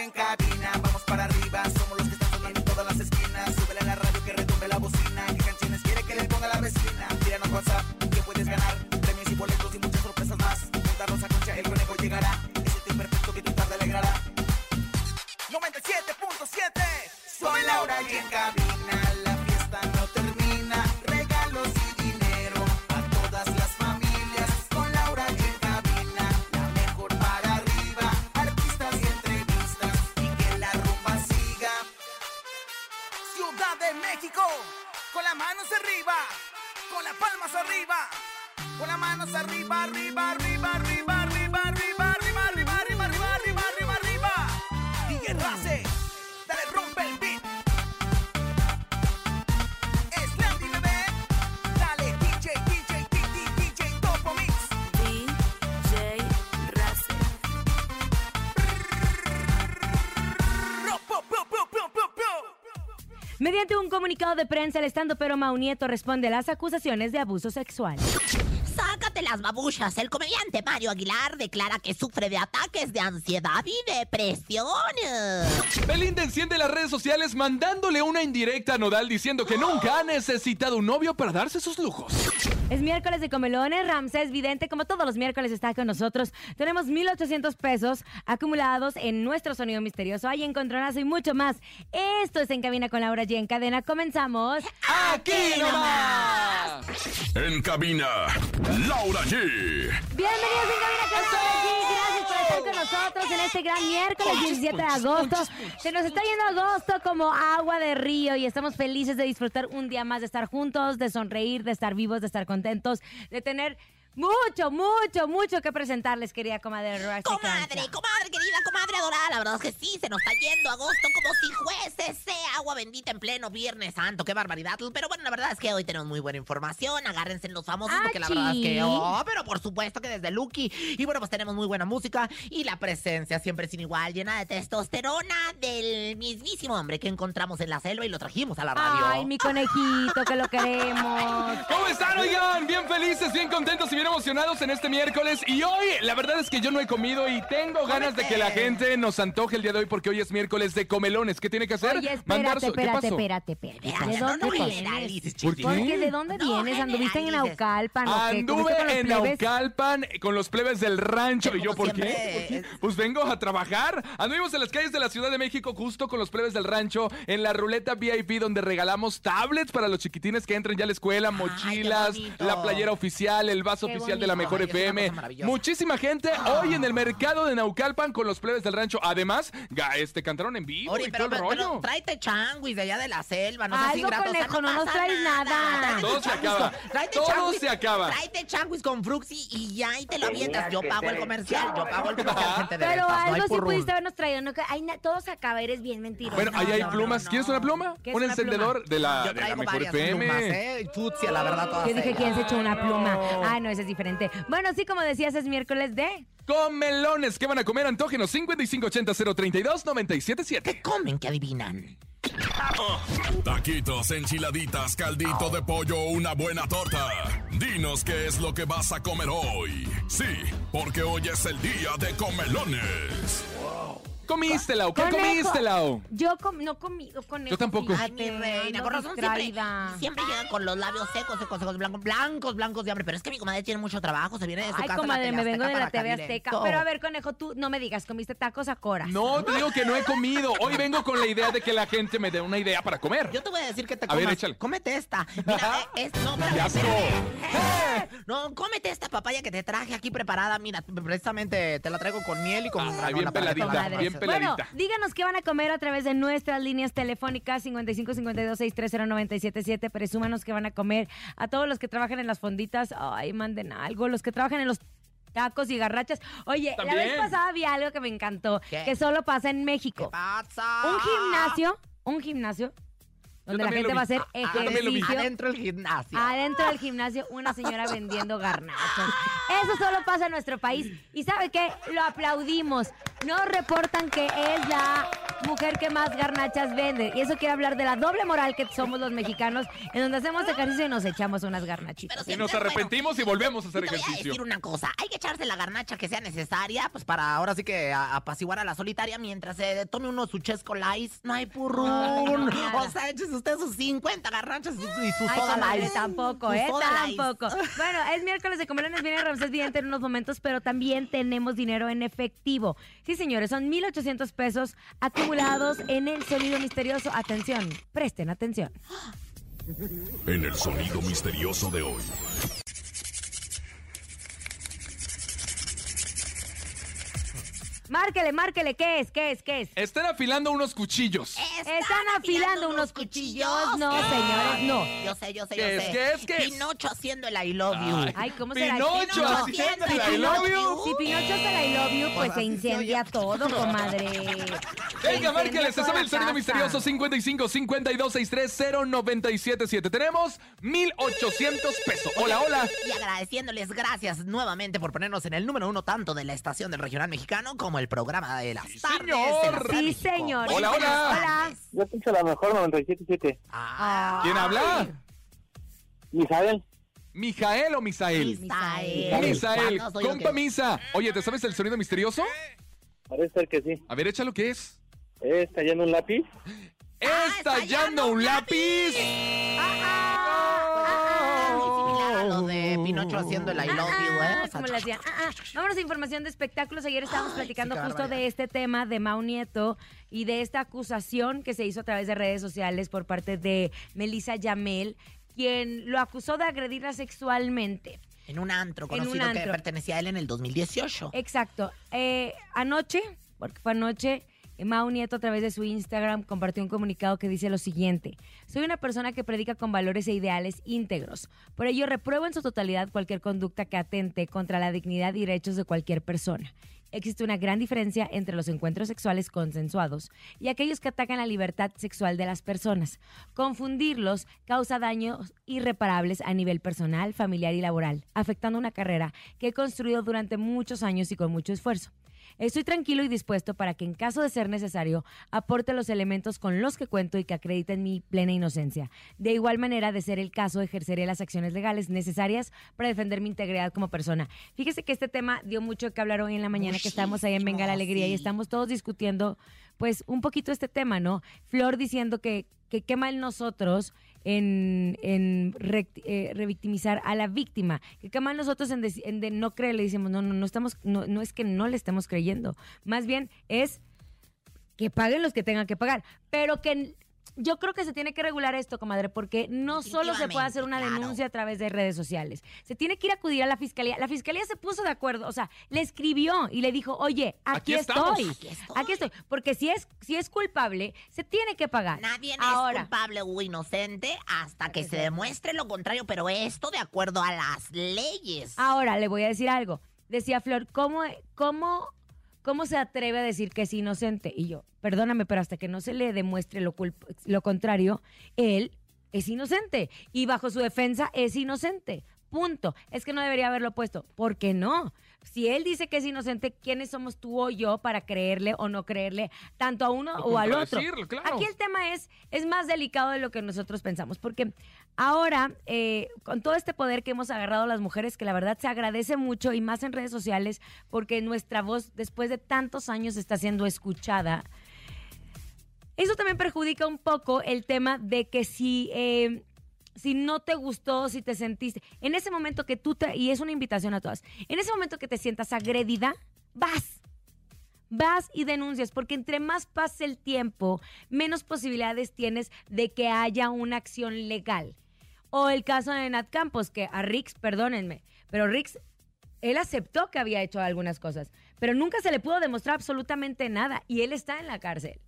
quem cabe De México. Con las manos arriba Con las palmas arriba Con las manos arriba, arriba, arriba, arriba, Un comunicado de prensa, el estando pero Nieto responde a las acusaciones de abuso sexual. Las babuchas. El comediante Mario Aguilar declara que sufre de ataques de ansiedad y depresión. Belinda enciende las redes sociales mandándole una indirecta a Nodal diciendo que nunca ha necesitado un novio para darse sus lujos. Es miércoles de comelones. Ramsés Vidente, como todos los miércoles, está con nosotros. Tenemos 1,800 pesos acumulados en nuestro sonido misterioso. Hay encontronazo y mucho más. Esto es En Cabina con Laura G. En cadena. Comenzamos. ¡Aquí nomás! En cabina, Laura G. Bienvenidos en Cabina con Laura G. Gracias por estar con nosotros en este gran miércoles 17 de agosto. Se nos está yendo agosto como agua de río y estamos felices de disfrutar un día más, de estar juntos, de sonreír, de estar vivos, de estar contentos, de tener mucho, mucho, mucho que presentarles, querida comadre Roxy Comadre, Concha. comadre querida, comadre adorada. La verdad es que sí, se nos está yendo agosto como si fuese ese agua bendita en pleno Viernes Santo. Qué barbaridad. Pero bueno, la verdad es que hoy tenemos muy buena información. Agárrense en los famosos porque la verdad es que... Oh, pero por supuesto que desde Lucky. Y bueno, pues tenemos muy buena música y la presencia siempre sin igual, llena de testosterona del mismísimo hombre que encontramos en la selva y lo trajimos a la radio. Ay, mi conejito, que lo queremos. ¿Cómo están, oigan? Bien felices, bien contentos y bien emocionados en este miércoles. Y hoy, la verdad es que yo no he comido y tengo ganas de que la gente nos antoje el día de hoy porque hoy es miércoles de comelones. ¿Qué tiene que hacer? Oye, Mandar espérate, su- ¿Qué espérate, espérate, espérate. Espérate, ¿De no, dónde no vienes? generalices, ¿Por qué? Porque ¿de dónde No vienes? ¿Anduviste en. Naucalpan Anduve en? Naucalpan con los plebes del rancho. ¿Y yo por qué? ¿Por qué? es- Pues vengo a trabajar. Anduvimos en las calles de la Ciudad de México justo con los plebes del rancho en la ruleta VIP donde regalamos tablets para los chiquitines que entren ya a la escuela, mochilas, la playera oficial, el vaso Oficial de la mejor es FM. Muchísima gente hoy en el mercado de Naucalpan con los plebes del rancho. Además, ga- este cantaron en vivo Ori, y pero, todo el pero, pero rollo. tráete changuis de allá de la selva, no seas Algo, ingrato, o sea, conejo, no nos pasa traes nada. Tráete Todo se changuis acaba. con- tráete Todo changuis- se acaba. Tráete changuis con fruxi y ya y te lo avientas. Yo pago el comercial, yo pago el comercial, gente de Pero ventas, no algo sí pudiste habernos traído. No, todo se acaba, eres bien mentiroso. Bueno, ahí hay no, plumas. no, ¿Quieres no. una pluma? ¿Qué es Un encendedor de la, Yo de la traigo mejor FM. plumas, ¿eh? Futsia, la verdad, todas Yo dije, ¿quién se echó una pluma? No. Ah, no, ese es diferente. Bueno, sí, como decías, es miércoles de... Con melones. ¿Qué van a comer? Antógenos 5580-032-977. ¿Qué comen que adivinan? Taquitos, enchiladitas, caldito de pollo o una buena torta. Dinos qué es lo que vas a comer hoy. Sí, porque hoy es el día de comelones. ¿Comiste, Lau? ¿Qué Conejo. comiste, Lau? Yo com- no comí conejo. Yo tampoco. Ay, mi reina, ando con razón siempre, distraída. siempre llegan con los labios secos, secos, secos, blancos, blancos, blancos de hambre. Pero es que mi comadre tiene mucho trabajo, se viene de su Ay, casa. a la comadre, me vengo de la TV Azteca. Pero a ver, conejo, tú no me digas, ¿comiste tacos a coras? No, te digo que no he comido. Hoy vengo con la idea de que la gente me dé una idea para comer. Yo te voy a decir que te A ver, comas. échale. Cómete esta. Mira, eh, es, no. No, cómete esta papaya que te traje aquí preparada. Mira, precisamente te la traigo con miel y con Ay, granola bien peladita, bien Bueno, díganos qué van a comer a través de nuestras líneas telefónicas 55 52 630 977. Presúmanos qué van a comer. A todos los que trabajan en las fonditas, ay, manden algo. Los que trabajan en los tacos y garrachas. Oye, la vez pasada vi algo que me encantó, ¿Qué? que solo pasa en ¿Qué México. pasa? Un gimnasio, un gimnasio donde la gente va a hacer Ah, vi. ejercicio. Adentro del gimnasio. Adentro del gimnasio, una señora vendiendo garnachas. Eso solo pasa en nuestro país. ¿Y sabe qué? Lo aplaudimos. Nos reportan que es la mujer que más garnachas vende. Y eso quiere hablar de la doble moral que somos los mexicanos, en donde hacemos ejercicio y nos echamos unas garnachitas. Pero Y nos bueno. arrepentimos y volvemos a hacer Y te voy a ejercicio. decir una cosa, hay que echarse la garnacha que sea necesaria, pues para ahora sí que a- apaciguar a la solitaria mientras se tome uno su chesco no hay purrún. o sea, échese usted sus 50 garnachas y su, y su Ay, comadre, light. tampoco, ¿eh? light. Tampoco. Bueno, es miércoles de comelones, viene Ramsés Vidente en unos momentos, pero también tenemos dinero en efectivo. Sí, señores, son 1,800 pesos acumulados en el sonido misterioso. Atención, presten atención. En el sonido misterioso de hoy. Márquele, márquele, ¿qué es? ¿Qué es? ¿Qué es? Están afilando unos cuchillos. Están afilando unos cuchillos. No, señores, no. Yo sé, yo sé, ¿Qué yo es? sé. ¿Qué es? ¿Qué es? Pinocho haciendo el I love you. Ay. Ay, ¿cómo será? Pinocho No, haciendo el I Pinocho- love you. Si Pinocho hace el I love you, pues se incendia todo, comadre. Se Venga, márqueles, se sabe el sonido misterioso 55 52 63 0977. Tenemos 1800 pesos. Hola, hola. Y agradeciéndoles gracias nuevamente por ponernos en el número uno tanto de la estación del regional mexicano como el programa de las tardes. señor. de Sí, señor. Hola, hola. Hola. Yo escucho la mejor 97.7. Ah, ¿Quién habla? Misael, ¿Mijael o Misael? Misael. Misael, ¿Cuándo soy yo compa Misa. Oye, ¿te sabes el sonido misterioso? parece ser que sí. A ver, échalo, ¿qué es? Es cayendo un lápiz. ¡Estallando un lápiz! Lo de Pinocho haciendo el I love you, ¿eh? Ah, O sea, como le hacían. Ah, ah. Vámonos a información de espectáculos. Ayer estábamos Ay, platicando sí, qué justo de este tema de Mau Nieto y de esta acusación que se hizo a través de redes sociales por parte de Melissa Yamel, quien lo acusó de agredirla sexualmente. En un antro un conocido que pertenecía a él en el 2018. Exacto. Eh, anoche, porque fue anoche, eh, Mau Nieto a través de su Instagram compartió un comunicado que dice lo siguiente. Soy una persona que predica con valores e ideales íntegros. Por ello, repruebo en su totalidad cualquier conducta que atente contra la dignidad y derechos de cualquier persona. Existe una gran diferencia entre los encuentros sexuales consensuados y aquellos que atacan la libertad sexual de las personas. Confundirlos causa daños irreparables a nivel personal, familiar y laboral, afectando una carrera que he construido durante muchos años y con mucho esfuerzo. Estoy tranquilo y dispuesto para que en caso de ser necesario aporte los elementos con los que cuento y que acrediten mi plena inocencia. De igual manera, de ser el caso, ejerceré las acciones legales necesarias para defender mi integridad como persona. Fíjese que este tema dio mucho que hablar hoy en la mañana que estamos ahí en Venga la Alegría y estamos todos discutiendo pues un poquito este tema, ¿no? Flor diciendo que, que qué mal nosotros en, en eh, revictimizar a la víctima, que mal nosotros en, deci- en de no creerle, decimos, no, no, no estamos, no, no es que no le estemos creyendo, más bien es que paguen los que tengan que pagar, pero que yo creo que se tiene que regular esto, comadre, porque no solo se puede hacer una claro. denuncia a través de redes sociales. Se tiene que ir a acudir a la fiscalía. La fiscalía se puso de acuerdo, o sea, le escribió y le dijo, oye, aquí, Aquí estamos. estoy. Aquí estoy. Aquí estoy. Porque si es, si es culpable, se tiene que pagar. Nadie Ahora, es culpable o inocente hasta que se demuestre lo contrario, pero esto de acuerdo a las leyes. Ahora le voy a decir algo. Decía Flor, ¿cómo, cómo, ¿cómo se atreve a decir que es inocente? Y yo, perdóname, pero hasta que no se le demuestre lo, lo contrario, él es inocente. Y bajo su defensa es inocente. Punto. Es que no debería haberlo puesto. ¿Por qué no? Si él dice que es inocente, ¿quiénes somos tú o yo para creerle o no creerle tanto a uno O o, al otro? claro. Aquí el tema es, es más delicado de lo que nosotros pensamos, porque ahora, eh, con todo este poder que hemos agarrado las mujeres, que la verdad se agradece mucho y más en redes sociales, porque nuestra voz, después de tantos años, está siendo escuchada. Eso también perjudica un poco el tema de que si, eh, si no te gustó, si te sentiste, en ese momento que tú te, y es una invitación a todas, en ese momento que te sientas agredida, vas. Vas y denuncias, porque entre más pase el tiempo, menos posibilidades tienes de que haya una acción legal. O el caso de Nat Campos, que a Rix, perdónenme, pero Rix él aceptó que había hecho algunas cosas, pero nunca se le pudo demostrar absolutamente nada y él está en la cárcel.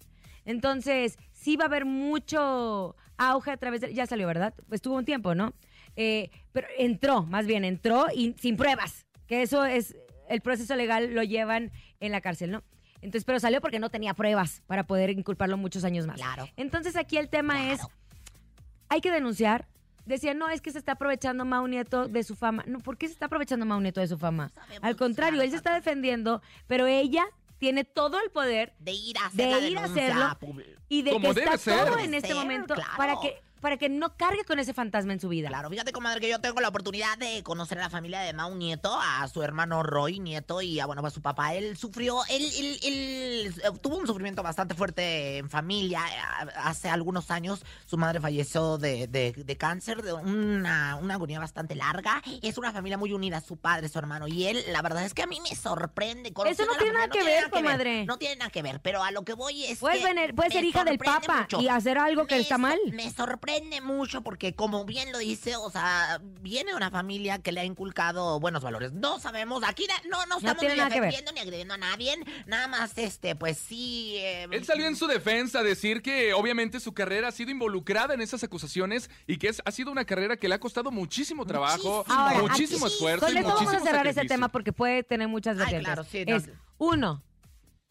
Entonces, sí va a haber mucho auge a través de... Ya salió, ¿verdad? Pues tuvo un tiempo, ¿no? Eh, pero entró, más bien, entró y sin pruebas, que eso es, el proceso legal lo llevan en la cárcel, ¿no? Entonces, pero salió porque no tenía pruebas para poder inculparlo muchos años más. Claro. Entonces, aquí el tema es, hay que denunciar. Decía, no, es que se está aprovechando Mau Nieto de su fama. No, ¿por qué se está aprovechando Mau Nieto de su fama? Sabemos, Al contrario, él se está defendiendo, pero ella tiene todo el poder De ir a hacer de ir a hacerlo y de Como que debe está ser. todo en este ser, momento claro. para que para que no cargue con ese fantasma en su vida. Claro, fíjate, comadre, que yo tengo la oportunidad de conocer a la familia de Mau Nieto, a su hermano Roy Nieto y a, bueno, a su papá. Él sufrió, él, él- él, eh, tuvo un sufrimiento bastante fuerte en familia. Hace algunos años su madre falleció de, de- de cáncer, de una, una agonía bastante larga. Es una familia muy unida, su padre, su hermano y él. La verdad es que a mí me sorprende. Eso no tiene nada que ver, comadre. No tiene nada que ver, pero a lo que voy es Puedes, que vener- puedes ser hija del papa mucho. y hacer algo que Me está mal. Me sorprende mucho porque, como bien lo dice, o sea, viene una familia que le ha inculcado buenos valores. No sabemos, aquí no, no estamos tiene ni defendiendo ni agrediendo a nadie. Nada más, este, pues sí. eh, Él salió en su defensa a decir que obviamente su carrera ha sido involucrada en esas acusaciones y que es, ha sido una carrera que le ha costado muchísimo trabajo, Muchísimo. Ahora, muchísimo aquí- esfuerzo Con y esto vamos a cerrar ese tema porque puede tener muchas Ay, vertientes. claro, sí, no. es uno,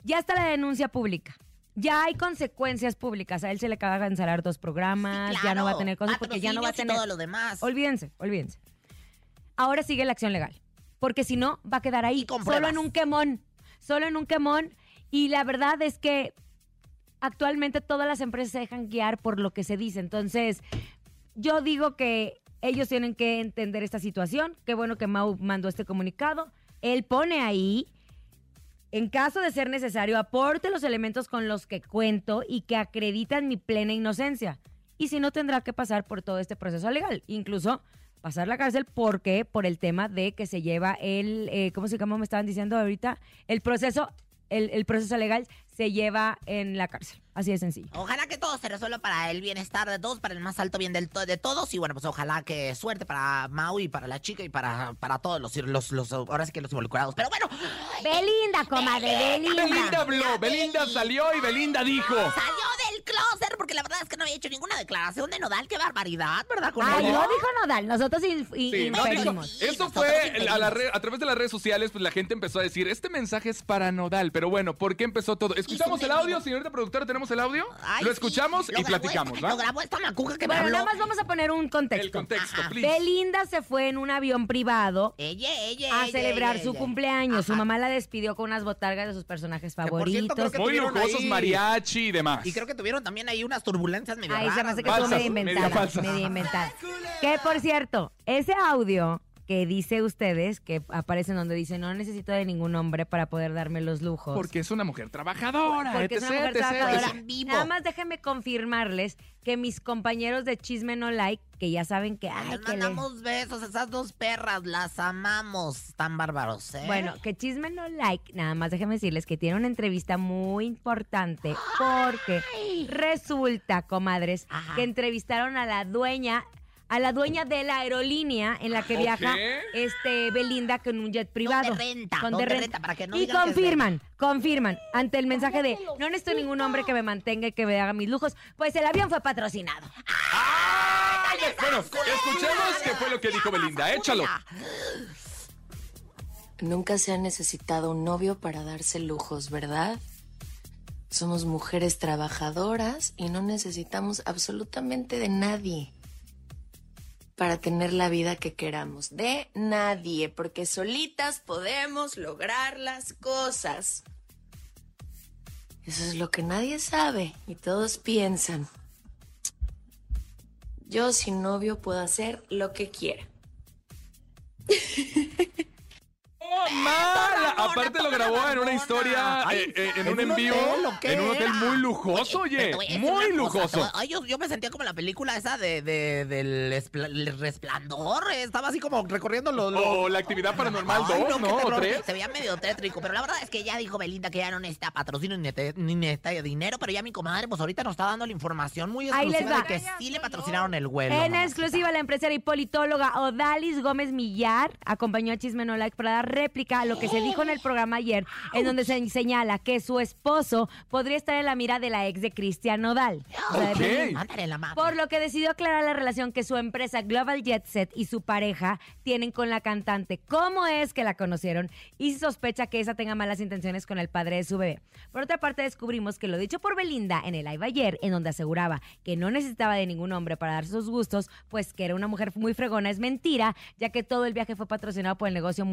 ya está la denuncia pública. Ya hay consecuencias públicas. A él se le acaba de cancelar dos programas, sí, ya no va a tener cosas porque ya no va a tener. todo lo demás. Olvídense, olvídense. Ahora sigue la acción legal. Porque si no, va a quedar ahí, solo pruebas. en un quemón. Solo en un quemón. Y la verdad es que actualmente todas las empresas se dejan guiar por lo que se dice. Entonces, yo digo que ellos tienen que entender esta situación. Qué bueno que Mau mandó este comunicado. Él pone ahí, en caso de ser necesario, aporte los elementos con los que cuento y que acreditan mi plena inocencia. Y si no, tendrá que pasar por todo este proceso legal. Incluso pasar la cárcel porque por el tema de que se lleva el, eh, ¿cómo se llama? Me estaban diciendo ahorita, el proceso, el, el proceso legal se lleva en la cárcel. Así de sencillo. Ojalá que todo se resuelva para el bienestar de todos, para el más alto bien del to- de todos. Y bueno, pues ojalá que suerte para Mau y para la chica y para, para todos los, los, los, ahora sí que los involucrados. Pero bueno, Belinda, comadre, Belinda. Belinda habló, Belinda salió y Belinda dijo. salió porque la verdad es que no había hecho ninguna declaración de Nodal. Qué barbaridad, ¿verdad? Con Ay, ella? no dijo Nodal, nosotros in- in- Sí, no, dijo- Nosotros fue a, la red- a través de las redes sociales, pues la gente empezó a decir, este mensaje es para Nodal, pero bueno, ¿por qué empezó todo? ¿Escuchamos el audio, señorita productora? ¿Tenemos el audio? Ay, Lo sí, escuchamos lo y platicamos, esta- ¿va? Lo grabó esta macuja que me Bueno, habló. nada más vamos a poner un contexto. El contexto, Ajá. please. Belinda se fue en un avión privado Ella, ella, a celebrar ella, su ella. cumpleaños. Su mamá la despidió con unas botargas de sus personajes por cierto, favoritos. creo que Muy lujosos, ahí- Y creo que tuvieron también ahí unas turbulencias medio Ay, se me raras, hace que estuvo medio inventada. Medio inventada. Que por cierto, ese audio que dice ustedes, que aparece en donde dice no necesito de ningún hombre para poder darme los lujos. Porque es una mujer trabajadora. Porque es una etc, mujer etc, trabajadora. etc. en vivo. Nada más déjenme confirmarles que mis compañeros de Chisme No Like, que ya saben que, ay, Les que mandamos besos, esas dos perras, las amamos. Tan bárbaros, ¿eh? Bueno, que Chisme No Like, nada más déjenme decirles que tiene una entrevista muy importante porque resulta, comadres, Ajá. que entrevistaron a la dueña a la dueña de la aerolínea en la que viaja este Belinda con un jet privado. Renta, donde de renta, para que no y que confirman, confirman, ante el mensaje de no necesito ningún hombre que me mantenga y que me haga mis lujos, pues el avión fue patrocinado. Ay, Bueno, escuchemos qué fue lo que dijo Belinda. Échalo. Nunca se ha necesitado un novio para darse lujos, ¿verdad? Somos mujeres trabajadoras y no necesitamos absolutamente de nadie para tener la vida que queramos. De nadie, porque solitas podemos lograr las cosas. Eso es lo que nadie sabe y todos piensan. Yo sin novio puedo hacer lo que quiera. mala. Aparte lo grabó en una historia, Ay, eh, eh, en ¿en un en vivo, hotel o qué en un hotel era? muy lujoso, oye, te muy cosa, te lujoso. Ay, yo, yo me sentía como la película esa de, de- del espla- el resplandor. Estaba así como recorriendo los... los- O la actividad paranormal Ay, 2, qué ¿no? O terror. 3. Se veía medio tétrico, pero la verdad es que ya dijo Belinda que ya no necesita patrocinio ni, nete- ni necesita dinero, pero ya mi comadre pues ahorita nos está dando la información muy exclusiva va. de que sí le patrocinaron el vuelo. En mamacita. exclusiva, la empresaria y politóloga Odalis Gómez Millar acompañó a Chisme No Like para dar réplica a lo que se dijo en el programa ayer, en donde se señala que su esposo podría estar en la mira de la ex de Cristian Nodal. O sea, de Ok. Belinda. Ándale, la mami. Por lo que decidió aclarar la relación que su empresa Global Jet Set y su pareja tienen con la cantante, cómo es que la conocieron y sospecha que esa tenga malas intenciones con el padre de su bebé. Por otra parte, descubrimos que lo dicho por Belinda en el live ayer, en donde aseguraba que no necesitaba de ningún hombre para dar sus gustos, pues que era una mujer muy fregona, es mentira, ya que todo el viaje fue patrocinado por el negocio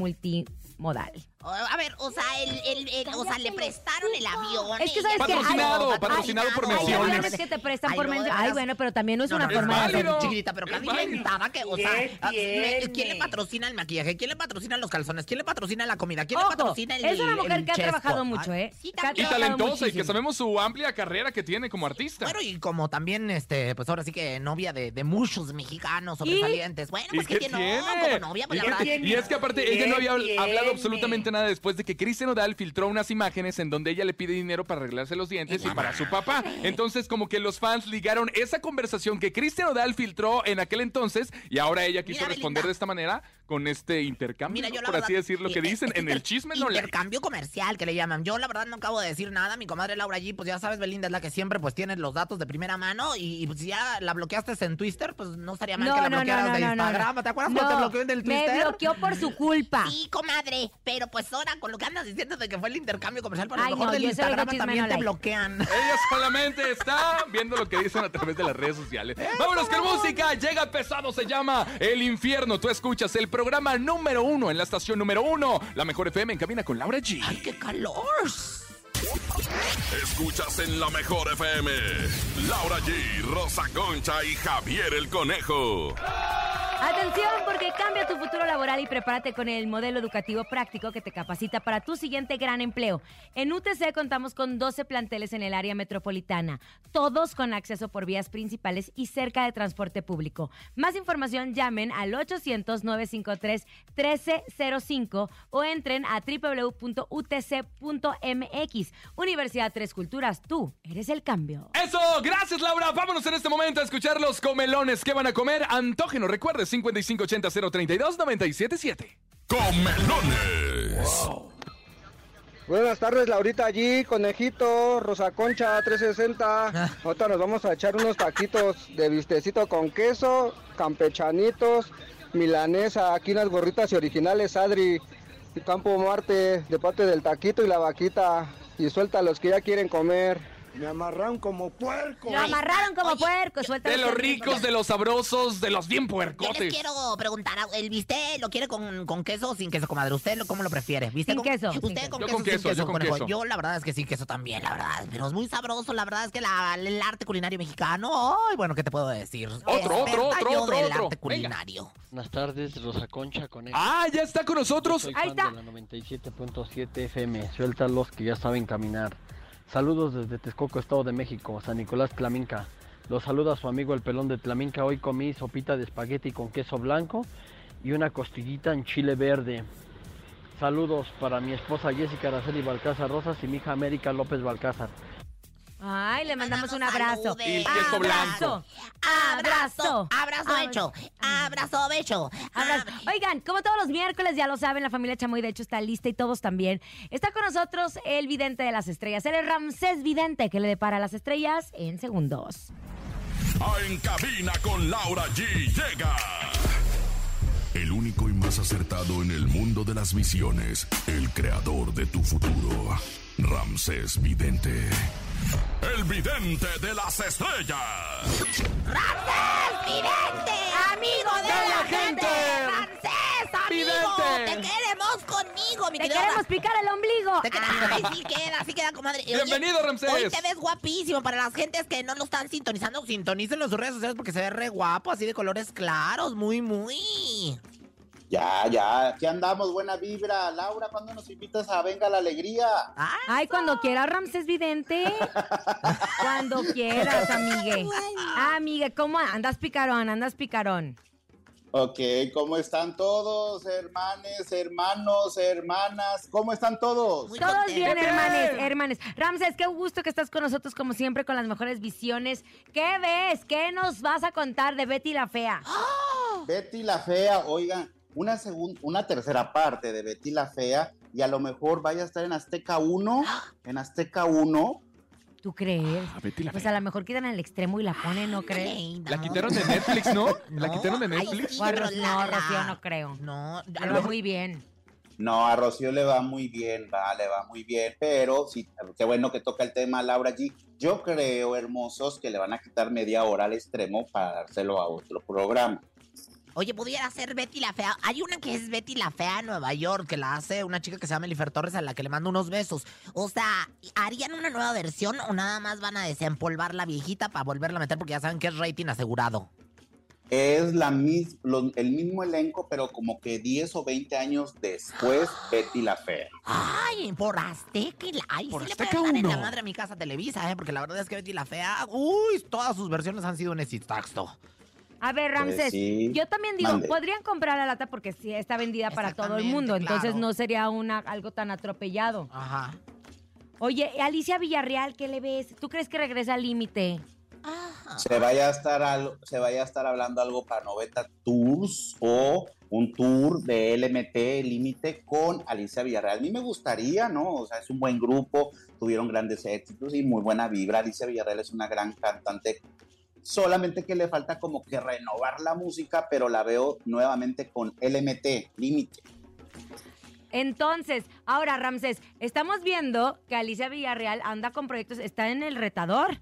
multimodal. A ver, o sea, el, el- el- o sea, le prestaron el avión. Es que sabes que Patrocinado, hay- patrocinado por Hay menciones. aviones que te prestan Ay, por de menciones. Ay, bueno, pero también no es No, una no, forma es de hacer. válido. Chiquitita, pero que inventaba que, o sea, ¿Qué ah, me- ¿quién le patrocina el maquillaje? ¿Quién le patrocina los calzones? ¿Quién le patrocina la comida? ¿Quién le patrocina el es una mujer que ha chesco? trabajado mucho, ¿eh? Sí, también. Y talentosa, y que sabemos su amplia carrera que tiene como artista. Bueno, y como también, este, pues ahora sí que novia de, de muchos mexicanos sobresalientes. Bueno, ¿Y pues que tiene, como novia, pues ¿Y, la verdad. Y es que aparte ella no había ¿Qué hablado absolutamente nada después de que Cristian Odal filtró unas imágenes en donde ella le pide dinero para arreglarse los dientes y para su papá. Entonces como que los fans ligaron esa conversación que Cristian Odal filtró en aquel entonces y ahora ella quiso Mira, responder Belinda. de esta manera con este intercambio, Mira, ¿no? yo la por verdad- así decir lo que eh, dicen en el chisme no le Intercambio comercial que le llaman. Yo la verdad no acabo de decir nada. Mi comadre Laura G, pues ya sabes, Belinda es la que siempre pues tiene los datos de primera mano y, y, pues si ya la bloqueaste en Twitter, pues no estaría mal que la bloquearas de Instagram. ¿Te acuerdas cuando te bloqueó en el Me Twitter? bloqueó por su culpa. Sí, comadre, pero pues ahora con lo que andas diciendo de que fue el intercambio comercial, por lo Ay, mejor no, del Instagram también no te like. bloquean. Ella solamente está viendo lo que dicen a través de las redes sociales. Vámonos con música. Llega pesado, se llama El Infierno. Tú escuchas el programa número uno en la estación número uno. La mejor FM en cabina con Laura G. ¡Ay, qué calor! Escuchas en la mejor FM. Laura G, Rosa Concha y Javier el Conejo. Atención porque cambia tu futuro laboral y prepárate con el modelo educativo práctico que te capacita para tu siguiente gran empleo. En UTC contamos con 12 planteles en el área metropolitana, todos con acceso por vías principales y cerca de transporte público. Más información llamen al 800-953-1305 o entren a www.utc.mx. Universidad Tres Culturas, tú eres el cambio. Eso, gracias Laura. Vámonos en este momento a escuchar los comelones que van a comer. Antógeno, recuerde 5580 032 977. Comelones. Buenas tardes, Laurita allí, Conejito, Rosa Concha 360. Ahorita nos vamos a echar unos taquitos de bistecito con queso, campechanitos, milanesa, aquí unas gorritas y originales, Adri, Campo Marte, de parte del taquito y la vaquita. Y suelta a los que ya quieren comer. Me amarraron como puerco. Lo amarraron como oye, puerco, suelta De los ricos, de los sabrosos, de los bien Yo les puercotes. quiero preguntar, ¿el bistec lo quiere con, con queso o sin queso, comadre? ¿Usted lo- cómo lo prefiere? ¿Bistec Sin con- queso, sin ¿Usted queso. con Yo queso con sin queso, yo con conejo? queso. Yo la verdad es que sí, queso también, la verdad. Pero es muy sabroso, la verdad es que la- el arte culinario mexicano, ay, bueno, ¿qué te puedo decir? Otro, Experta otro, otro, yo otro, del otro. arte Venga. culinario. Buenas tardes, Rosa Concha con Ah, ya está con nosotros. Soy Ahí fan está. de la 97.7 FM. Suelta los que ya saben caminar. Saludos desde Texcoco, Estado de México, San Nicolás Tlaminca. Los saluda su amigo el pelón de Tlaminca. Hoy comí sopita de espagueti con queso blanco y una costillita en chile verde. Saludos para mi esposa Jessica Araceli Balcázar Rosas y mi hija América López Balcázar. Ay, le mandamos un abrazo. saludes. Y el queso abrazo. Abrazo. Abrazo hecho. Abrazo hecho. Abrazo. Oigan, como todos los miércoles, ya lo saben, la familia Chamoy de hecho está lista y todos también. Está con nosotros el vidente de las estrellas. Él es Ramsés Vidente, que le depara las estrellas en segundos. Ah, En cabina con Laura G llega. El único y más acertado en el mundo de las visiones. El creador de tu futuro. Ramsés Vidente. El vidente de las estrellas. ¡Ramsés, vidente! ¡Amigo de, la, gente! ¡Ramsés, amigo! Vidente. ¡Te queremos conmigo, mi Te queremos picar el ombligo. Te queda- Ay, sí queda, sí queda, comadre. Bienvenido, Ramsés. Hoy te ves guapísimo. Para las gentes que no lo están sintonizando, sintonícenlo en sus redes sociales porque se ve re guapo, así de colores claros, muy, muy. Ya, ya, aquí andamos, buena vibra. Laura, ¿cuándo nos invitas a Venga la Alegría? Ay, cuando quiera Ramsés Vidente. cuando quieras, amigue. Ah, amigue, ¿cómo andas picarón? Andas picarón. Ok, ¿cómo están todos, hermanes, hermanos, hermanas? ¿Cómo están todos? Todos bien, hermanes, hermanes. Ramsés, qué gusto que estás con nosotros como siempre con las mejores visiones. ¿Qué ves? ¿Qué nos vas a contar de Betty la Fea? Betty la Fea, oigan, una, segun- una tercera parte de Betty la Fea y a lo mejor vaya a estar en Azteca 1, en Azteca 1. ¿Tú crees? Ah, Betty la Pues Fea. a lo mejor quitan el extremo y la ponen, ¿no crees? La quitaron de Netflix, ¿no? La quitaron de Netflix. O a Ros- no, Rocío, no creo. No, Le va muy bien. No, a Rocío le va muy bien, va, le va muy bien, pero sí, qué bueno que toca el tema Laura G. Yo creo, hermosos, que le van a quitar media hora al extremo para dárselo a otro programa. Oye, pudiera ser Betty la Fea. Hay una que es Betty la Fea en Nueva York, que la hace una chica que se llama Elifer Torres, a la que le mando unos besos. O sea, ¿harían una nueva versión o nada más van a desempolvar la viejita para volverla a meter? Porque ya saben que es rating asegurado. Es la mis- lo- el mismo elenco, pero como que 10 o 20 años después, Betty la Fea. Ay, por Azteca. Ay, Por sí Azteca le pueden dar en la madre a mi casa Televisa, ¿eh? Porque la verdad es que Betty la Fea, uy, todas sus versiones han sido un exitazo. A ver, Ramsés, Pues sí. yo también digo, Mande. podrían comprar la lata porque sí está vendida para todo el mundo, entonces no sería una algo tan atropellado. Ajá. Oye, Alicia Villarreal, ¿qué le ves? ¿Tú crees que regresa al límite? Se vaya a estar al- se vaya a estar hablando algo para 90 Tours o un tour de LMT Límite con Alicia Villarreal. A mí me gustaría, ¿no? O sea, es un buen grupo, tuvieron grandes éxitos y muy buena vibra. Alicia Villarreal es una gran cantante. Solamente que le falta como que renovar la música, pero la veo nuevamente con LMT Límite. Entonces, ahora, Ramsés, estamos viendo que Alicia Villarreal anda con proyectos, está en el retador.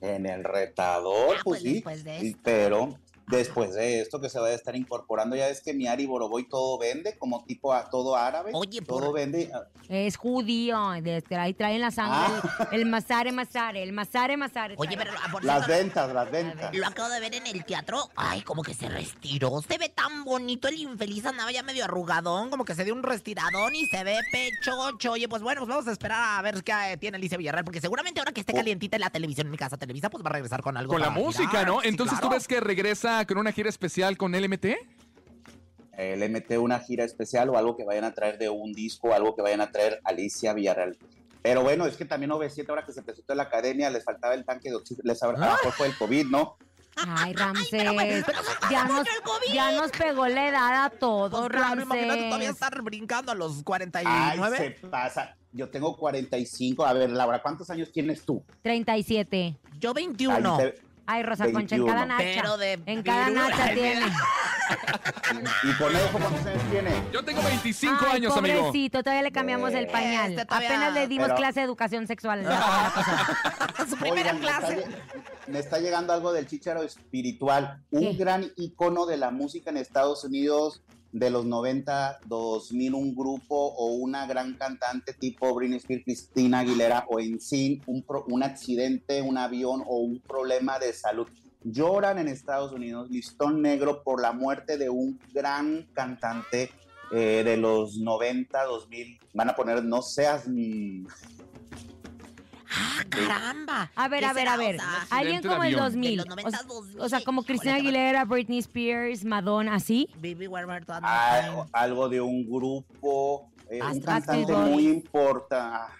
En el retador, Ah, pues, pues sí. después de. Pero después de esto que se va a estar incorporando, ya es que mi Ari Boroboy todo vende, como tipo a todo árabe. Oye, todo por- vende. ah, Es judío, ahí traen la sangre, el, el masare masare, el masare masare. Oye, pero ah, por Las cierto, ventas, las ventas. Lo acabo de ver en el teatro. Ay, como que se restiró. Se ve tan bonito. El infeliz andaba ya medio arrugadón. Como que se dio un restiradón y se ve pechocho. Oye, pues bueno, pues vamos a esperar a ver qué eh, tiene Alicia Villarreal. Porque seguramente ahora que esté calientita en la televisión en mi casa Televisa, pues va a regresar con algo. Con la música, girar. ¿no? Sí, Entonces tú ves que regresa con una gira especial con LMT. Mete una gira especial o algo que vayan a traer de un disco, algo que vayan a traer Alicia Villarreal. Pero bueno, es que también OV7, ahora que se presentó en la academia, les faltaba el tanque de oxígeno, les habrá, a lo mejor fue el COVID, ¿no? Ay, Ramsés, pero bueno, pero eso pasa ya, nos, ya nos pegó la edad a todos, Pues claro, imagínate todavía Ramsés. estar brincando a los Ay, 49. se pasa. Yo tengo 45. A ver, Laura, ¿cuántos años tienes tú? 37. Yo Ahí 21. te- Ay, Rosa Concha, en 21. cada nacha. Pero de en cada nacha tiene. ¿Y Conejo cuántos años tiene? Yo tengo 25 Ay, años, amigo. pobrecito, todavía le cambiamos el pañal. Este todavía- Apenas le dimos Pero- clase de educación sexual. la semana pasada. Su primera Oigan, me está clase. lle- Me está llegando algo del chicharo espiritual, un ¿Qué? gran icono de la música en Estados Unidos de los 90, 2000, un grupo o una gran cantante tipo Britney Spears, Cristina Aguilera o en sí un, un accidente, un avión o un problema de salud. Lloran en Estados Unidos, listón negro por la muerte de un gran cantante eh, de los 90, 2000. Van a poner, no seas... mm, Ah, caramba. A ver, ¿Qué a ver, a ver. O sea, Alguien como el avión. 2000. De los o 90, sea- 2000. O sea, como Cristina Aguilera, Britney Spears, Madonna, así. Baby, algo, time? algo de un grupo, eh, un Backstreet cantante muy importante,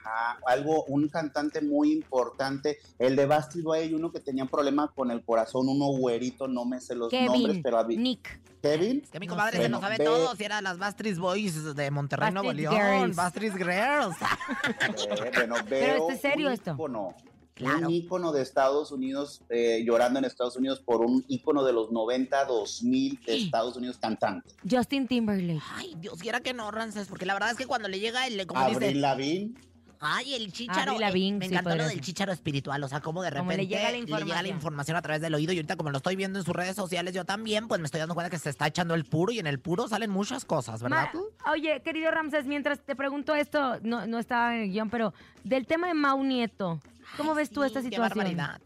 algo, un cantante muy importante, el de Basti Boy, uno que tenía problemas con el corazón, uno güerito, no me sé los nombres, pero había- Nick. Kevin, Es que mi No sé. se lo sabe todo. Si era las Bastries Boys de Monterrey, Nuevo León. Girls. Bastries Girls. eh, bueno, Pero veo este es serio un esto. ícono, Claro. un ícono de Estados Unidos, eh, llorando en Estados Unidos por un ícono de los 90, 2000 de Estados Unidos cantante. Justin Timberlake. Ay, Dios quiera que no, Rances, porque la verdad es que cuando le llega el, dice, Lavigne, ay, el chícharo, Avril eh, Lavigne, me sí, encantó lo podría del ser. chícharo espiritual, o sea, como de Como repente le llega la información. información a través del oído y ahorita como lo estoy viendo en sus redes sociales yo también, pues me estoy dando cuenta que se está echando el puro y en el puro salen muchas cosas, ¿verdad? Ma- oye, querido Ramses, mientras te pregunto esto, no, no estaba en el guion, pero del tema de Mau Nieto, ¿cómo ves tú sí, esta qué situación? barbaridad.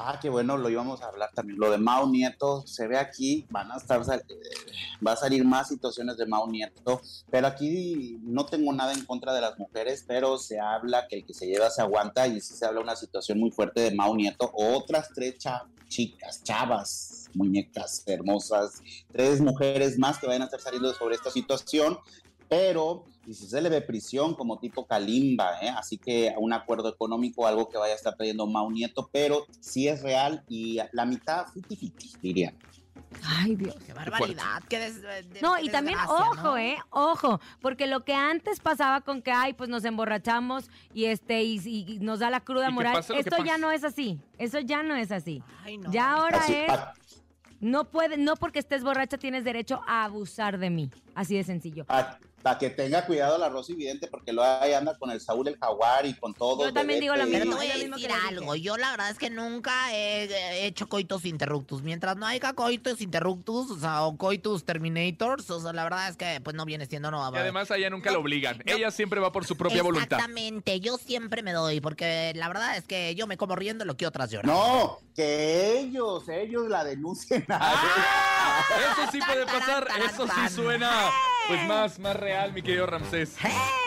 Ah, qué bueno, lo íbamos a hablar también. Lo de Mau Nieto, se ve aquí, van a estar, eh, va a salir más situaciones de Mau Nieto, pero aquí no tengo nada en contra de las mujeres, pero se habla que el que se lleva se aguanta y sí se habla una situación muy fuerte de Mau Nieto. Otras tres chicas, chavas, muñecas hermosas, tres mujeres más que vayan a estar saliendo sobre esta situación, pero y si se le ve prisión como tipo Kalimba, ¿eh? así que un acuerdo económico, algo que vaya a estar trayendo Mau Nieto, pero sí es real y la mitad 50-50, diría. Ay, Dios. Qué barbaridad. Qué des- de- No, y también, ojo, ¿no? ¿eh? Ojo, porque lo que antes pasaba con que, ay, pues nos emborrachamos y este y, y nos da la cruda moral, esto ya no es así. Eso ya no es así. Ay, no. Ya ahora Así, es, no puede, no porque estés borracha tienes derecho a abusar de mí. Así de sencillo. Para que tenga cuidado la Rosy Vidente, porque lo ahí anda con el Saúl el Jaguar y con todo. Yo también digo lo Pero te mismo, voy a decir algo. Yo la verdad es que nunca he, he hecho coitos interruptus. Mientras no haya coitos interruptus, o sea, o coitus terminators, o sea, la verdad es que pues no viene siendo no. Y además a ella nunca la obligan. Ella siempre va por su propia voluntad. Exactamente, yo siempre me doy, porque la verdad es que yo me como riendo lo que otras lloran. No, que ellos, ellos la denuncien. ¡Ah! Eso sí puede pasar. Eso sí suena pues más, más real, mi querido Ramsés.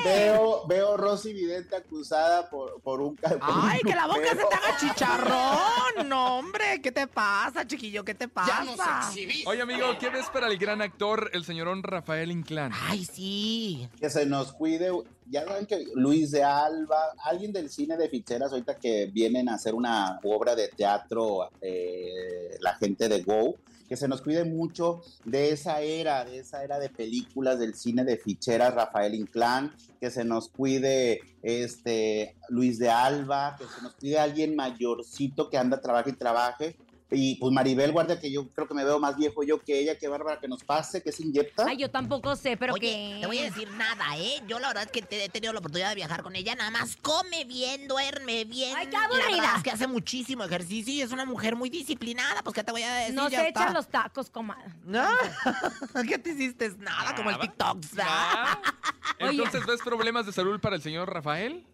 Veo, veo Rosy Vidente acusada por, por un... por un Ay, que la boca se te haga chicharrón. No, hombre, ¿qué te pasa, chiquillo? ¿Qué te pasa? Oye, amigo, ¿qué ves para el gran actor, el señorón Rafael Inclán? Ay, sí. que se nos cuide. Ya saben que Luis de Alba, alguien del cine de ficheras, ahorita que vienen a hacer una obra de teatro, eh, la gente de Go, que se nos cuide mucho de esa era, de esa era de películas del cine de ficheras, Rafael Inclán, que se nos cuide este Luis de Alba, que se nos cuide alguien mayorcito que anda, trabaje y trabaje. Y pues Maribel Guardia, que yo creo que me veo más viejo yo que ella, que bárbara que nos pase, que se inyecta. Ay, yo tampoco sé, pero Oye, que... te voy a decir nada, ¿eh? Yo la verdad es que te- he tenido la oportunidad de viajar con ella. Nada más come bien, duerme bien. Ay, qué La aburrida. verdad es que hace muchísimo ejercicio y es una mujer muy disciplinada. Pues, ¿qué te voy a decir? No Ya se está. echan los tacos, comadre. ¿No? ¿Qué te hiciste? Nada, como el Nada. TikTok. Oye. Entonces, ¿ves problemas de salud para el señor Rafael?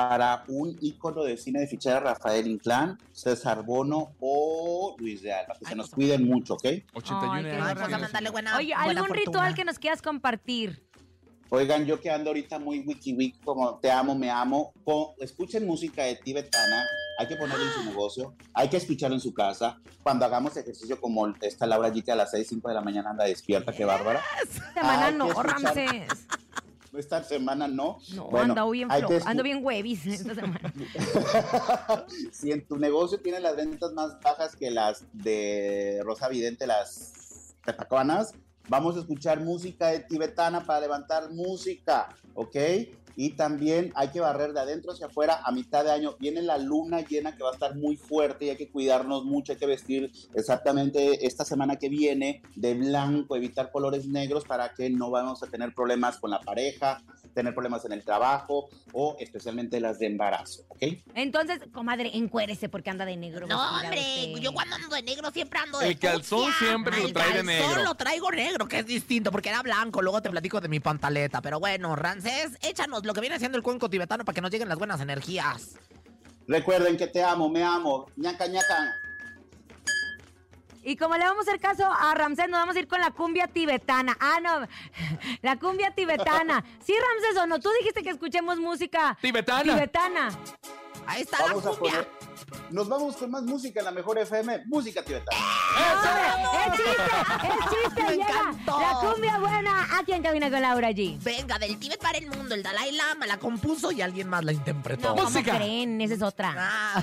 Para un ícono de cine de fichera, Rafael Inclán, César Bono o Luis de Alba. Que se nos cuiden mucho, ¿ok? 81 Ay. Ay, pues a mandarle buena Oye, buena algún fortuna. ritual que nos quieras compartir. Oigan, yo que ando ahorita muy wiki wiki, como te amo, me amo, co- escuchen música de tibetana, hay que ponerlo en su negocio, hay que escucharlo en su casa. Cuando hagamos ejercicio como esta Laura G que a las 6, 5 de la mañana anda despierta, qué bárbara. Semana no, Ramses. Esta semana no. No, Bueno, ando bien flojo, ando bien huevis esta semana. si en tu negocio tiene las ventas más bajas que las de Rosa Vidente, las tetacuanas, vamos a escuchar música de tibetana para levantar música, ¿ok? Y también hay que barrer de adentro hacia afuera a mitad de año. Viene la luna llena que va a estar muy fuerte y hay que cuidarnos mucho, hay que vestir exactamente esta semana que viene de blanco, evitar colores negros para que no vamos a tener problemas con la pareja, tener problemas en el trabajo o especialmente las de embarazo, ¿ok? Entonces, comadre, encuérese porque anda de negro. No, hombre, usted. yo cuando ando de negro siempre ando de El calzón siempre lo trae de calzón negro. lo traigo negro, que es distinto, porque era blanco. Luego te platico de mi pantaleta. Pero bueno, Rancés, échanos lo que viene haciendo el cuenco tibetano para que nos lleguen las buenas energías. Recuerden que te amo, me amo. ñaca, ñaca. Y como le vamos a hacer caso a Ramsés, nos vamos a ir con la cumbia tibetana. Ah, no, la cumbia tibetana. Sí, Ramsés, o no, tú dijiste que escuchemos música Tibetana. tibetana. Ahí está Vamos la a cumbia. poner. Nos vamos con más música en la mejor FM, música tibetana. ¡Hombre! ¡Es chiste! ¡Es chiste! Me Llega encantó. la cumbia buena aquí en Cabina con Laura G. Venga, del Tíbet para el mundo. El Dalai Lama la compuso y alguien más la interpretó. No, ¿cómo Música. creen? Esa es otra. Ah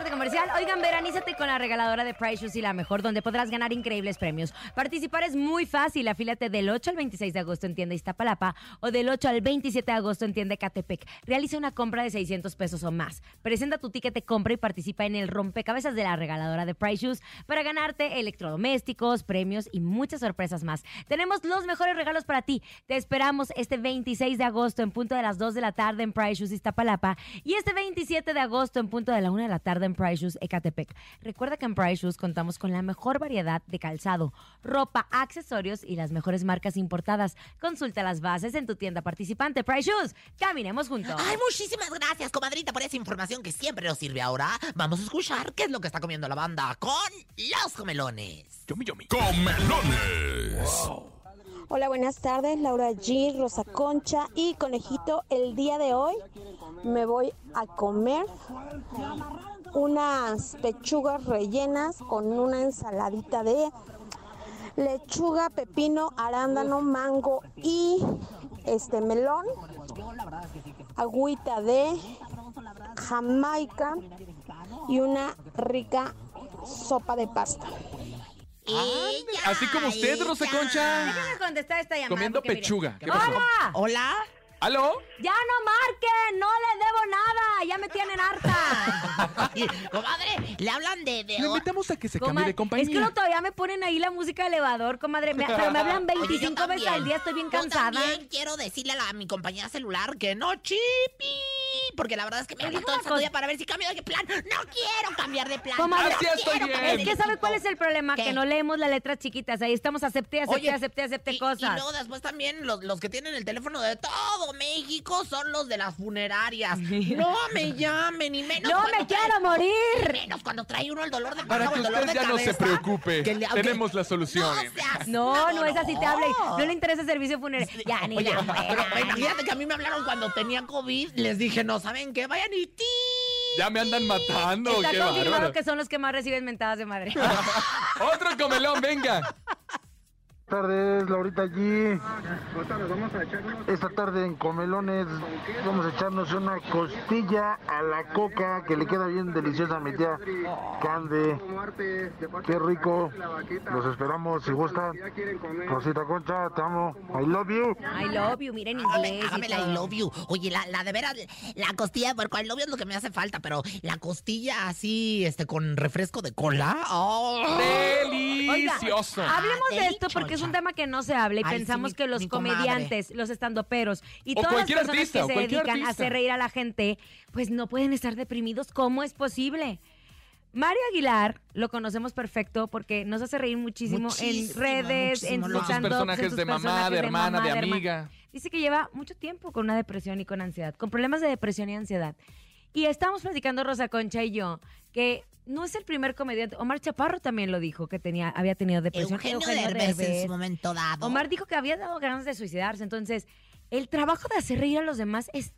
corte comercial. Oigan, veranízate con la regaladora de Price Shoes y la mejor, donde podrás ganar increíbles premios. Participar es muy fácil. Afílate del 8 al 26 de agosto en tienda Iztapalapa o del 8 al 27 de agosto en tienda Catepec. Realiza una compra de 600 pesos o más. Presenta tu ticket de compra y participa en el rompecabezas de la regaladora de Price Shoes para ganarte electrodomésticos, premios y muchas sorpresas más. Tenemos los mejores regalos para ti. Te esperamos este 26 de agosto en punto de las 2 de la tarde en Price Shoes Iztapalapa y este 27 de agosto en punto de la 1 de la tarde en Price Shoes Ecatepec. Recuerda que en Price Shoes contamos con la mejor variedad de calzado, ropa, accesorios y las mejores marcas importadas. Consulta las bases en tu tienda participante. Price Shoes, caminemos juntos. Ay, muchísimas gracias, comadrita, por esa información que siempre nos sirve ahora. Vamos a escuchar qué es lo que está comiendo la banda con los comelones. Yomi, yomi. Comelones. Hola, buenas tardes. Laura G, Rosa Concha y Conejito. El día de hoy me voy a comer unas pechugas rellenas con una ensaladita de lechuga, pepino, arándano, mango y este melón. Agüita de Jamaica y una rica sopa de pasta. Así como usted, Rosa Concha. Déjame contestar esta llamada. Comiendo porque, mire. pechuga. ¿Qué pasó? ¡Hola! Hola. ¿Aló? ¡Ya no marquen! ¡No les debo nada! ¡Ya me tienen harta! comadre, le hablan de... de Le invitamos a que se cambie Comadre, de compañía. Es que no, todavía me ponen ahí la música de elevador, comadre. Me- pero me hablan Oye, yo 25 veces al día, estoy bien Yo cansada. también quiero decirle a, la- a mi compañía celular que no chipi. Porque la verdad es que me hablan todo el santo día para ver si cambio de plan. No quiero cambiar de plan. Comadre, no quiero cambiar es que ¿sabe cuál es el problema? ¿Qué? Que no leemos las letras chiquitas. Ahí estamos acepté, acepté, Oye, acepté, acepté Y cosas. luego después también los, los que tienen el teléfono de todo México son los de las funerarias. No me llamen, ni menos. ¡No me trae- quiero morir! Menos cuando trae uno el dolor de Para que usted ya no se preocupe. que le- aunque- Tenemos la solución. No, no es así, te habla. y No le interesa el servicio funerario. Ya, ni Oye, la pero imagínate que a mí me hablaron cuando tenía COVID. Les dije, no, ¿saben qué? Vayan y ti. Ya me andan matando. Está Qué confirmado bárbaro. que son los que más reciben mentadas de madre. Otro comelón, venga. Tardes, Laurita allí. Esta tarde en Comelones vamos a echarnos una costilla a la coca que le queda bien deliciosa a mi tía Cande. Qué rico. Los esperamos si gusta. Rosita Concha, te amo. I love you. I love you, miren inglés. la. I love you. Oye, la, la de veras, la costilla de puerco, I love you es lo que me hace falta, pero la costilla así, este, con refresco de cola. ¡Oh! Oiga, Delicioso. hablemos de esto porque es un tema que no se habla y Ay, pensamos que los mi comadre. comediantes, los estandoperos y O todas las personas artista, que se dedican a hacer reír a la gente, pues no pueden estar deprimidos. ¿Cómo es posible? Mario Aguilar lo conocemos perfecto porque nos hace reír muchísimo, Muchísimo, en redes, en muchísimo, sus Con sus en personajes sus de mamá, de hermana, mamá, de amiga. Dice que lleva mucho tiempo con una depresión y con ansiedad, con problemas de depresión y ansiedad. Y estamos platicando Rosa Concha y yo que no es el primer comediante. Omar Chaparro también lo dijo que tenía, había tenido depresión. Eugenio Derbez en Derbez. su momento dado. Omar dijo que había dado ganas de suicidarse. Entonces, el trabajo de hacer reír a los demás es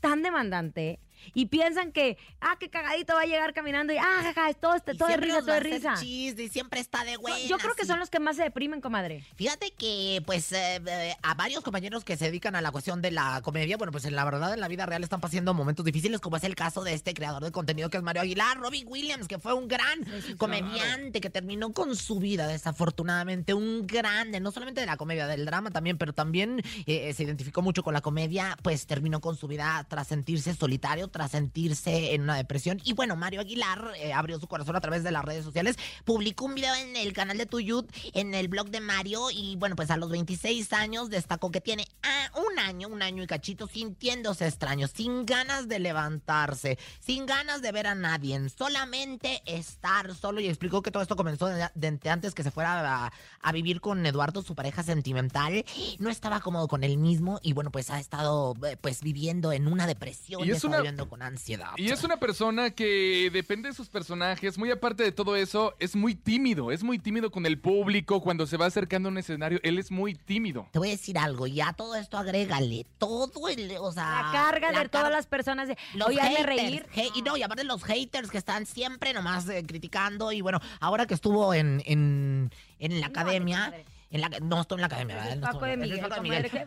tan demandante. Y piensan que, ah, qué cagadito va a llegar caminando y, ah, jaja, todo, este- todo siempre risa, todo hacer risa. chiste y siempre está de buenas. Yo creo que son los que más se deprimen, comadre. Fíjate que, pues, eh, eh, a varios compañeros que se dedican a la cuestión de la comedia, bueno, pues en la verdad, en la vida real están pasando momentos difíciles, como es el caso de este creador de contenido que es Mario Aguilar, Robin Williams, que fue un gran comediante que terminó con su vida, desafortunadamente, un grande, no solamente de la comedia, del drama también, pero también eh, se identificó mucho con la comedia, pues terminó con su vida tras sentirse solitario, tras sentirse en una depresión. Y bueno, Mario Aguilar eh, abrió su corazón a través de las redes sociales, publicó un video en el canal de Tuyut, en el blog de Mario, y bueno, pues a los 26 años destacó que tiene ah, un año, un año y cachito sintiéndose extraño, sin ganas de levantarse, sin ganas de ver a nadie, solamente estar solo y explicó que todo esto comenzó de- desde antes que se fuera a, a vivir con Eduardo, su pareja sentimental, no estaba cómodo con él mismo y bueno, pues ha estado eh, pues viviendo en una depresión Y es una- con ansiedad. Y es una persona que depende de sus personajes, muy aparte de todo eso, es muy tímido, es muy tímido con el público, cuando se va acercando a un escenario, él es muy tímido. Te voy a decir algo, y a todo esto agrégale todo el, o sea... La carga la de todas las personas de, Los oye, haters, reír. y no, y aparte los haters que están siempre nomás eh, criticando. Y bueno, ahora que estuvo en, en, en la academia, En la, no estoy en la academia, ¿verdad? No Paco de Miguel, Paco de que-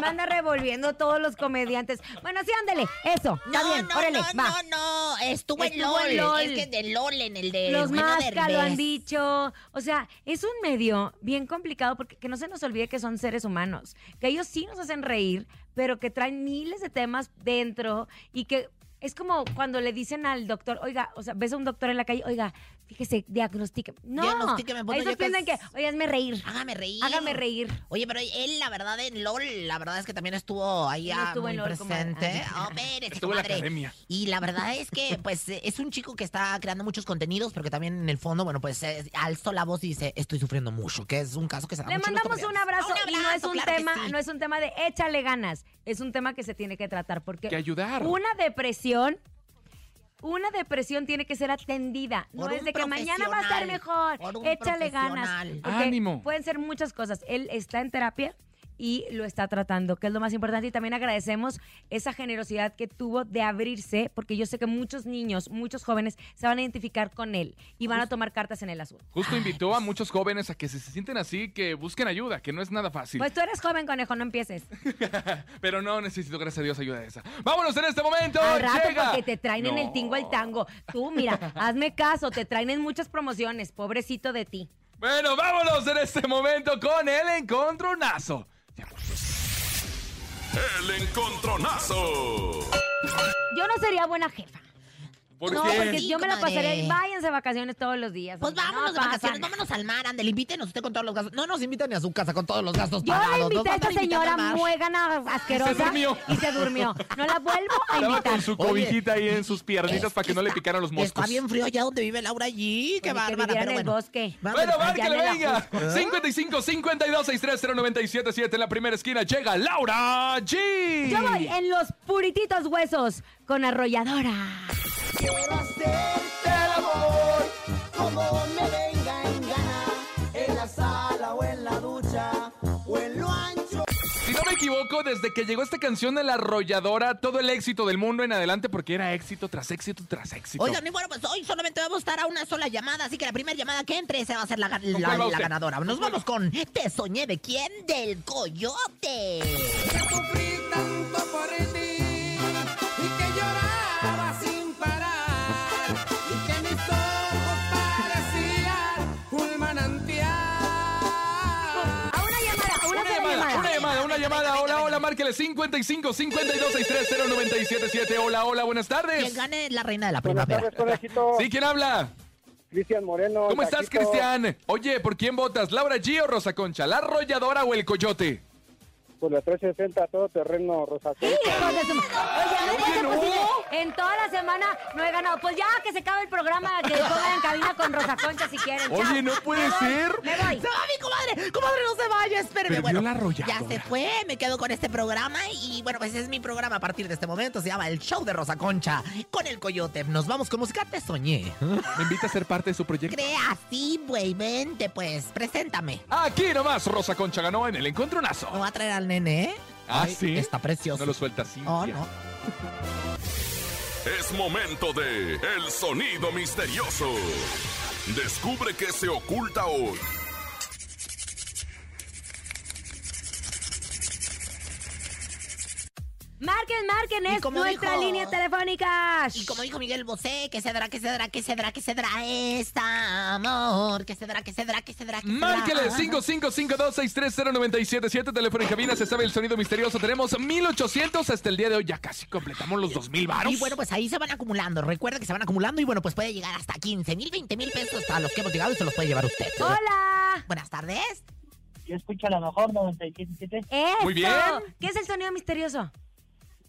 manda, revolviendo todos los comediantes. Bueno, sí, ándele, eso, está No, bien, no, órale, no, va. no, no, estuvo, en Estuvo LOL. en LOL. Es que de LOL en el de Los Masca lo han dicho. O sea, es un medio bien complicado porque que no se nos olvide que son seres humanos. Que ellos sí nos hacen reír, pero que traen miles de temas dentro y que es como cuando le dicen al doctor, oiga, o sea, ves a un doctor en la calle, oiga, fíjese, diagnostique. No, Diagnostíqueme, bueno, ellos que piensan que, es- oye, hazme reír. Hágame reír. Hágame reír. Oye, pero él, la verdad, en LOL, la verdad es que también estuvo ahí No ah, estuvo muy en LOL, presente. Ah, Oh, espérese, Estuvo en la academia. Y la verdad es que, pues, es un chico que está creando muchos contenidos, pero que también en el fondo, bueno, pues, eh, alzó la voz y dice, estoy sufriendo mucho, que es un caso que se da Le mucho mandamos un abrazo, y no es un claro tema, sí. no es un tema de échale ganas, es un tema que se tiene que tratar porque Que ayudar. una depresión una depresión tiene que ser atendida. No es de que mañana va a estar mejor. Échale ganas. Porque Ánimo. Pueden ser muchas cosas. Él está en terapia y lo está tratando, que es lo más importante. Y también agradecemos esa generosidad que tuvo de abrirse, porque yo sé que muchos niños, muchos jóvenes se van a identificar con él y van a tomar cartas en el asunto. Justo invitó a muchos jóvenes a que si se sienten así, que busquen ayuda, que no es nada fácil. Pues tú eres joven, conejo, no empieces. Pero no necesito, gracias a Dios, ayuda de esa. Vámonos en este momento. Al rato llega. porque te traen en el tingo el tango. Tú, mira, hazme caso, te traen en muchas promociones. Pobrecito de ti. Bueno, vámonos en este momento con el encontronazo. El encontronazo. Yo no sería buena jefa. ¿Por no, qué? porque Sí, yo me la pasaría. Váyanse de vacaciones todos los días. Pues hombre, vámonos no de vacaciones, pasan. vámonos al mar, ándale, invítenos usted con todos los gastos. No nos inviten ni a su casa con todos los gastos Yo pagados. invité a esta señora muégana asquerosa. Se durmió. Y se durmió. No la vuelvo a Estaba invitar. con su Oye, cobijita ahí en sus piernitas Es para que no le está- picaran los moscos. Está bien frío allá donde vive Laura allí. Qué Pues bárbara, pero en el bueno. bosque. Bueno, márquele, el venga. Ajusco. 55 52 63 0977 en la primera esquina llega Laura G. Yo voy en los purititos huesos con arrolladora. Quiero hacerte el amor como me venga en gana, en la sala o en la ducha o en lo ancho. Si no me equivoco, desde que llegó esta canción de la arrolladora, todo el éxito del mundo en adelante, porque era éxito tras éxito tras éxito. Oigan, y bueno, pues hoy solamente vamos a estar a una sola llamada, así que la primera llamada que entre esa va a ser la, gan- ¿Con la- la ganadora. Nos vamos con Te soñé de quién? Del Coyote. Llamada. Hola, hola, márquele 55 52 63 0977. Hola, hola, buenas Quien tardes. gane es la reina de la Buenas primavera. tardes, conejito. Sí, ¿quién habla? Cristian Moreno. ¿Cómo estás. Cristian? Oye, ¿por quién votas? ¿Laura G o Rosa Concha? ¿La arrolladora o el coyote? Por la 360, todo terreno, Rosa Concha. Hijos de su- Oye, no puede ser posible. En toda la semana no he ganado. Pues ya que se acabe el programa, que pongan en cabina con Rosa Concha si quieren. Chao. Oye, no puede Me voy, ser. Me voy. ¡Se va mi comadre! ¡Comadre, no se vaya! Espéreme. Perdió Bueno, la arrolladora. ya se fue, me quedo con este programa y bueno, pues es mi programa a partir de este momento. Se llama El Show de Rosa Concha con el Coyote. Nos vamos con música. Te soñé. ¿Me invita a ser parte de su proyecto? Crea así, güey. Vente, pues. Preséntame. Aquí nomás, Rosa Concha ganó en el encontronazo. Me voy a traer al nene, ¿eh? Ah, Ay, sí. Está precioso. No lo suelta Cintia. Oh, no. Es momento de El Sonido Misterioso. Descubre qué se oculta hoy. Marquen, es nuestra dijo- línea telefónica. Y como dijo Miguel Bosé, ¿qué se dará, qué se dará, qué se dará, qué se dará esta amor? ¿Qué se dará, qué se dará, qué se dará? Márquele 5552-630977, teléfono en cabina, se sabe el sonido misterioso. Tenemos 1800 hasta el día de hoy, ya casi completamos los 2000 varos. Y bueno, pues ahí se van acumulando. Recuerda que se van acumulando y bueno, pues puede llegar hasta 15 mil, 20 mil pesos a los que hemos llegado y se los puede llevar usted. Hola. Buenas tardes. Yo escucho a lo mejor 97.7. Eso. Muy bien. ¿Qué es el sonido misterioso?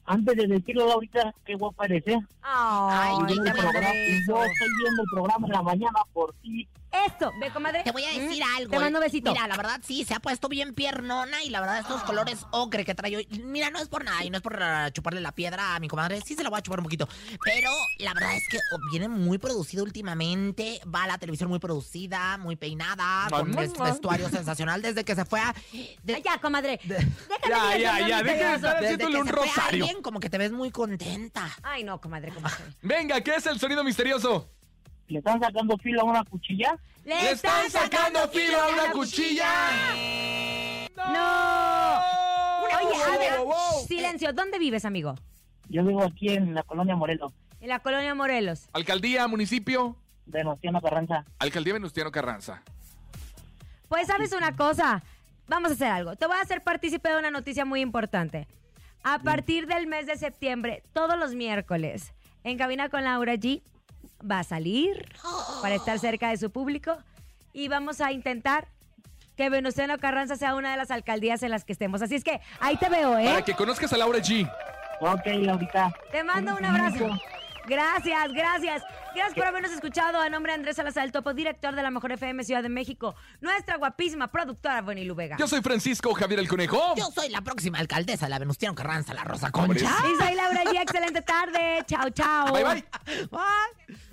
Antes de decirlo ahorita, qué guapa eres, ¿eh? Ay, Y yo, estoy viendo el programa en la mañana por ti. Esto, ve, comadre. Te voy a decir Mm, algo. Te mando besito. Mira, la verdad sí, se ha puesto bien piernona y la verdad estos colores ocre que trae hoy. Mira, no es por nada y no es por ah, chuparle la piedra a mi comadre. Sí se la voy a chupar un poquito. Pero la verdad es que oh, viene muy producida últimamente. Va a la televisión muy producida, muy peinada, con mua. vestuario sensacional desde que se fue a. de- Ay, ya, comadre. Ya, Déjame ya, ya, deja de estar desde haciéndole que un se fue rosario. alguien, como que te ves muy contenta. Ay, no, comadre, comadre. Venga, ¿qué es el sonido misterioso? ¿Le están sacando filo a una cuchilla? ¡Le están sacando filo a una cuchilla! ¡No! Oye, a ver, silencio. ¿Dónde vives, amigo? Yo vivo aquí en la colonia Morelos, En la colonia Morelos. Alcaldía, municipio. de Nostiano Carranza. Alcaldía Venustiano Carranza. Pues sabes una cosa, vamos a hacer algo. Te voy a hacer partícipe de una noticia muy importante. A partir del mes de septiembre, todos los miércoles, en Cabina con Laura G va a salir para estar cerca de su público y vamos a intentar que Venustiano Carranza sea una de las alcaldías en las que estemos. Así es que ahí te veo, ¿eh? Para que conozcas a Laura G. Ok, Laurita. Te mando un abrazo. Gracias, gracias. Gracias por habernos escuchado. A nombre de Andrés Salazar, el topo director de la Mejor FM Ciudad de México, nuestra guapísima productora Bonnie Lubega. Yo soy Francisco Javier el Conejo. Yo soy la próxima alcaldesa de la Venustiano Carranza, la Rosa. Concha. Y soy Laura G. Excelente tarde. Chao, chao. Bye, bye. Bye.